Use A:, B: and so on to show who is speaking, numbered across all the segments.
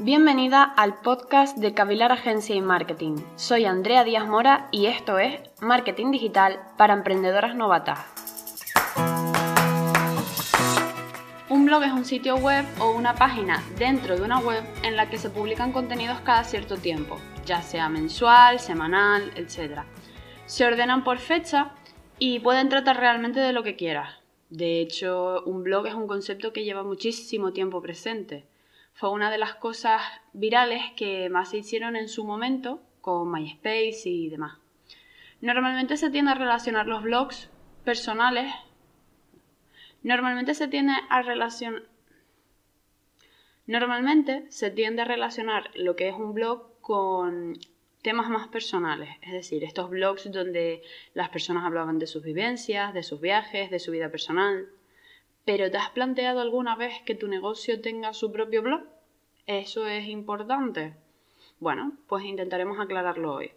A: Bienvenida al podcast de Cavilar Agencia y Marketing. Soy Andrea Díaz Mora y esto es Marketing Digital para Emprendedoras Novatas. Un blog es un sitio web o una página dentro de una web en la que se publican contenidos cada cierto tiempo, ya sea mensual, semanal, etc. Se ordenan por fecha y pueden tratar realmente de lo que quieras. De hecho, un blog es un concepto que lleva muchísimo tiempo presente fue una de las cosas virales que más se hicieron en su momento con MySpace y demás. Normalmente se tiende a relacionar los blogs personales. Normalmente se tiende a relacionar. Normalmente se tiende a relacionar lo que es un blog con temas más personales, es decir, estos blogs donde las personas hablaban de sus vivencias, de sus viajes, de su vida personal. Pero ¿te has planteado alguna vez que tu negocio tenga su propio blog? ¿Eso es importante? Bueno, pues intentaremos aclararlo hoy.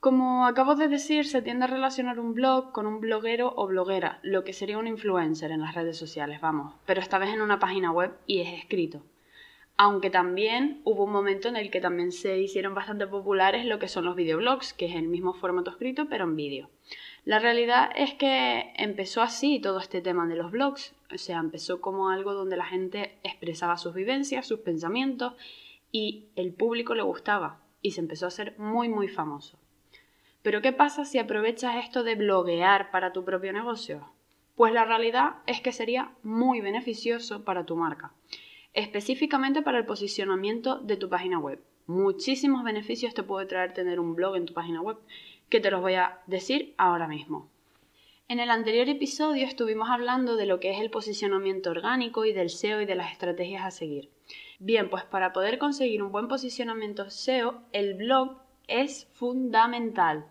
A: Como acabo de decir, se tiende a relacionar un blog con un bloguero o bloguera, lo que sería un influencer en las redes sociales, vamos, pero esta vez en una página web y es escrito. Aunque también hubo un momento en el que también se hicieron bastante populares lo que son los videoblogs, que es el mismo formato escrito pero en vídeo. La realidad es que empezó así todo este tema de los blogs, o sea, empezó como algo donde la gente expresaba sus vivencias, sus pensamientos y el público le gustaba y se empezó a hacer muy muy famoso. Pero ¿qué pasa si aprovechas esto de bloguear para tu propio negocio? Pues la realidad es que sería muy beneficioso para tu marca, específicamente para el posicionamiento de tu página web. Muchísimos beneficios te puede traer tener un blog en tu página web que te los voy a decir ahora mismo. En el anterior episodio estuvimos hablando de lo que es el posicionamiento orgánico y del SEO y de las estrategias a seguir. Bien, pues para poder conseguir un buen posicionamiento SEO, el blog es fundamental,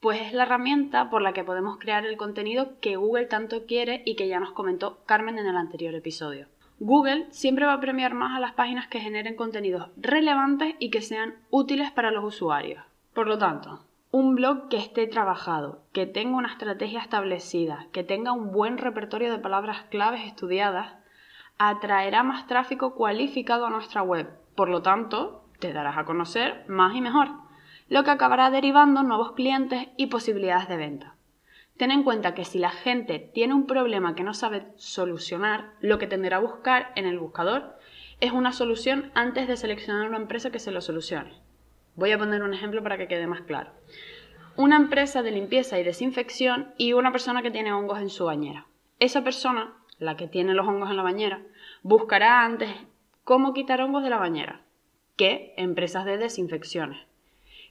A: pues es la herramienta por la que podemos crear el contenido que Google tanto quiere y que ya nos comentó Carmen en el anterior episodio. Google siempre va a premiar más a las páginas que generen contenidos relevantes y que sean útiles para los usuarios. Por lo tanto, un blog que esté trabajado, que tenga una estrategia establecida, que tenga un buen repertorio de palabras claves estudiadas, atraerá más tráfico cualificado a nuestra web. Por lo tanto, te darás a conocer más y mejor, lo que acabará derivando nuevos clientes y posibilidades de venta. Ten en cuenta que si la gente tiene un problema que no sabe solucionar, lo que tenderá a buscar en el buscador es una solución antes de seleccionar una empresa que se lo solucione. Voy a poner un ejemplo para que quede más claro. Una empresa de limpieza y desinfección y una persona que tiene hongos en su bañera. Esa persona, la que tiene los hongos en la bañera, buscará antes cómo quitar hongos de la bañera que empresas de desinfecciones.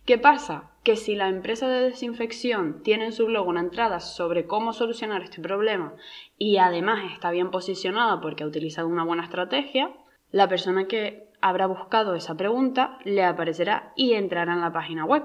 A: ¿Qué pasa? Que si la empresa de desinfección tiene en su blog una entrada sobre cómo solucionar este problema y además está bien posicionada porque ha utilizado una buena estrategia, la persona que habrá buscado esa pregunta, le aparecerá y entrará en la página web.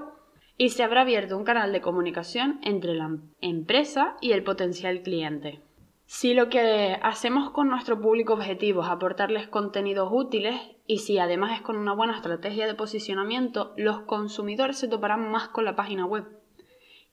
A: Y se habrá abierto un canal de comunicación entre la empresa y el potencial cliente. Si lo que hacemos con nuestro público objetivo es aportarles contenidos útiles y si además es con una buena estrategia de posicionamiento, los consumidores se toparán más con la página web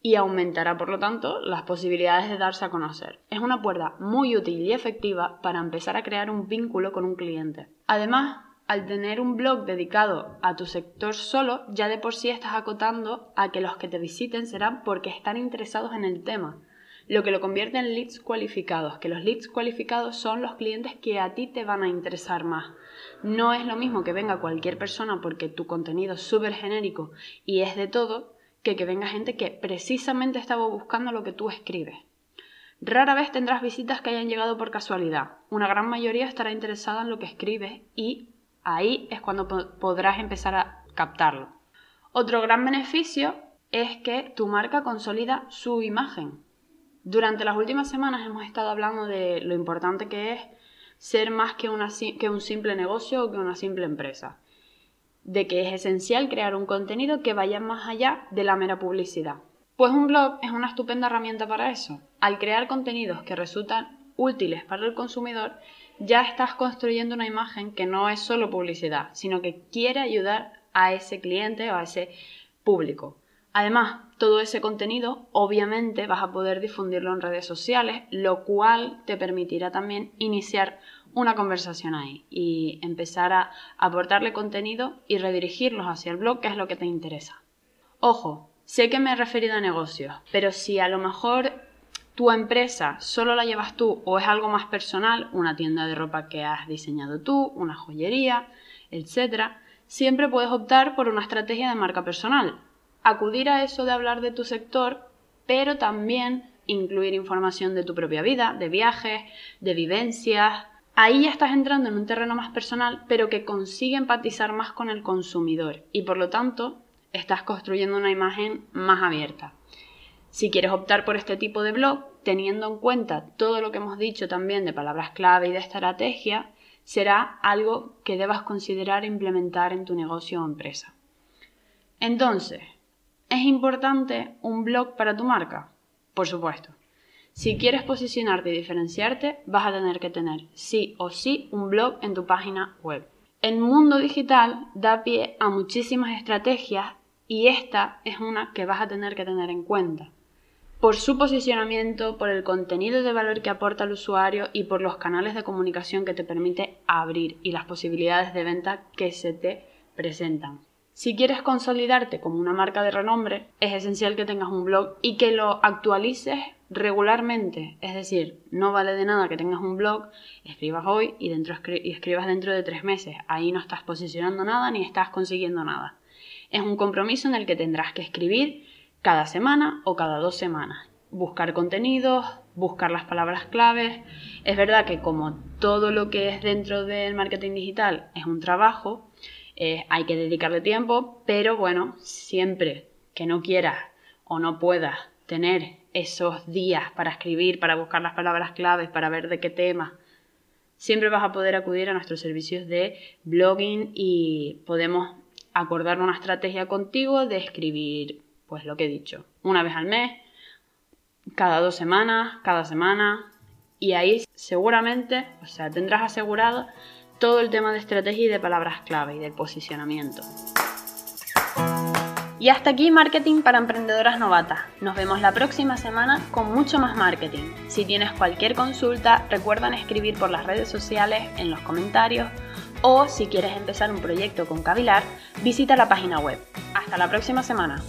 A: y aumentará por lo tanto las posibilidades de darse a conocer. Es una puerta muy útil y efectiva para empezar a crear un vínculo con un cliente. Además, al tener un blog dedicado a tu sector solo, ya de por sí estás acotando a que los que te visiten serán porque están interesados en el tema, lo que lo convierte en leads cualificados, que los leads cualificados son los clientes que a ti te van a interesar más. No es lo mismo que venga cualquier persona porque tu contenido es súper genérico y es de todo, que que venga gente que precisamente estaba buscando lo que tú escribes. Rara vez tendrás visitas que hayan llegado por casualidad. Una gran mayoría estará interesada en lo que escribes y ahí es cuando podrás empezar a captarlo. Otro gran beneficio es que tu marca consolida su imagen. Durante las últimas semanas hemos estado hablando de lo importante que es ser más que, que un simple negocio o que una simple empresa. De que es esencial crear un contenido que vaya más allá de la mera publicidad. Pues un blog es una estupenda herramienta para eso. Al crear contenidos que resultan útiles para el consumidor, ya estás construyendo una imagen que no es solo publicidad, sino que quiere ayudar a ese cliente o a ese público. Además, todo ese contenido obviamente vas a poder difundirlo en redes sociales, lo cual te permitirá también iniciar una conversación ahí y empezar a aportarle contenido y redirigirlos hacia el blog, que es lo que te interesa. Ojo, sé que me he referido a negocios, pero si a lo mejor tu empresa solo la llevas tú o es algo más personal, una tienda de ropa que has diseñado tú, una joyería, etc., siempre puedes optar por una estrategia de marca personal. Acudir a eso de hablar de tu sector, pero también incluir información de tu propia vida, de viajes, de vivencias. Ahí ya estás entrando en un terreno más personal, pero que consigue empatizar más con el consumidor y por lo tanto estás construyendo una imagen más abierta. Si quieres optar por este tipo de blog, teniendo en cuenta todo lo que hemos dicho también de palabras clave y de estrategia, será algo que debas considerar implementar en tu negocio o empresa. Entonces, ¿es importante un blog para tu marca? Por supuesto. Si quieres posicionarte y diferenciarte, vas a tener que tener sí o sí un blog en tu página web. El mundo digital da pie a muchísimas estrategias y esta es una que vas a tener que tener en cuenta por su posicionamiento, por el contenido de valor que aporta al usuario y por los canales de comunicación que te permite abrir y las posibilidades de venta que se te presentan. Si quieres consolidarte como una marca de renombre, es esencial que tengas un blog y que lo actualices regularmente. Es decir, no vale de nada que tengas un blog, escribas hoy y, dentro, y escribas dentro de tres meses. Ahí no estás posicionando nada ni estás consiguiendo nada. Es un compromiso en el que tendrás que escribir cada semana o cada dos semanas. Buscar contenidos, buscar las palabras claves. Es verdad que como todo lo que es dentro del marketing digital es un trabajo, eh, hay que dedicarle tiempo, pero bueno, siempre que no quieras o no puedas tener esos días para escribir, para buscar las palabras claves, para ver de qué tema, siempre vas a poder acudir a nuestros servicios de blogging y podemos acordar una estrategia contigo de escribir pues lo que he dicho, una vez al mes, cada dos semanas, cada semana, y ahí seguramente, o sea, tendrás asegurado todo el tema de estrategia y de palabras clave y del posicionamiento. Y hasta aquí Marketing para Emprendedoras Novatas. Nos vemos la próxima semana con mucho más marketing. Si tienes cualquier consulta, recuerda escribir por las redes sociales, en los comentarios o si quieres empezar un proyecto con Cavilar, visita la página web. Hasta la próxima semana.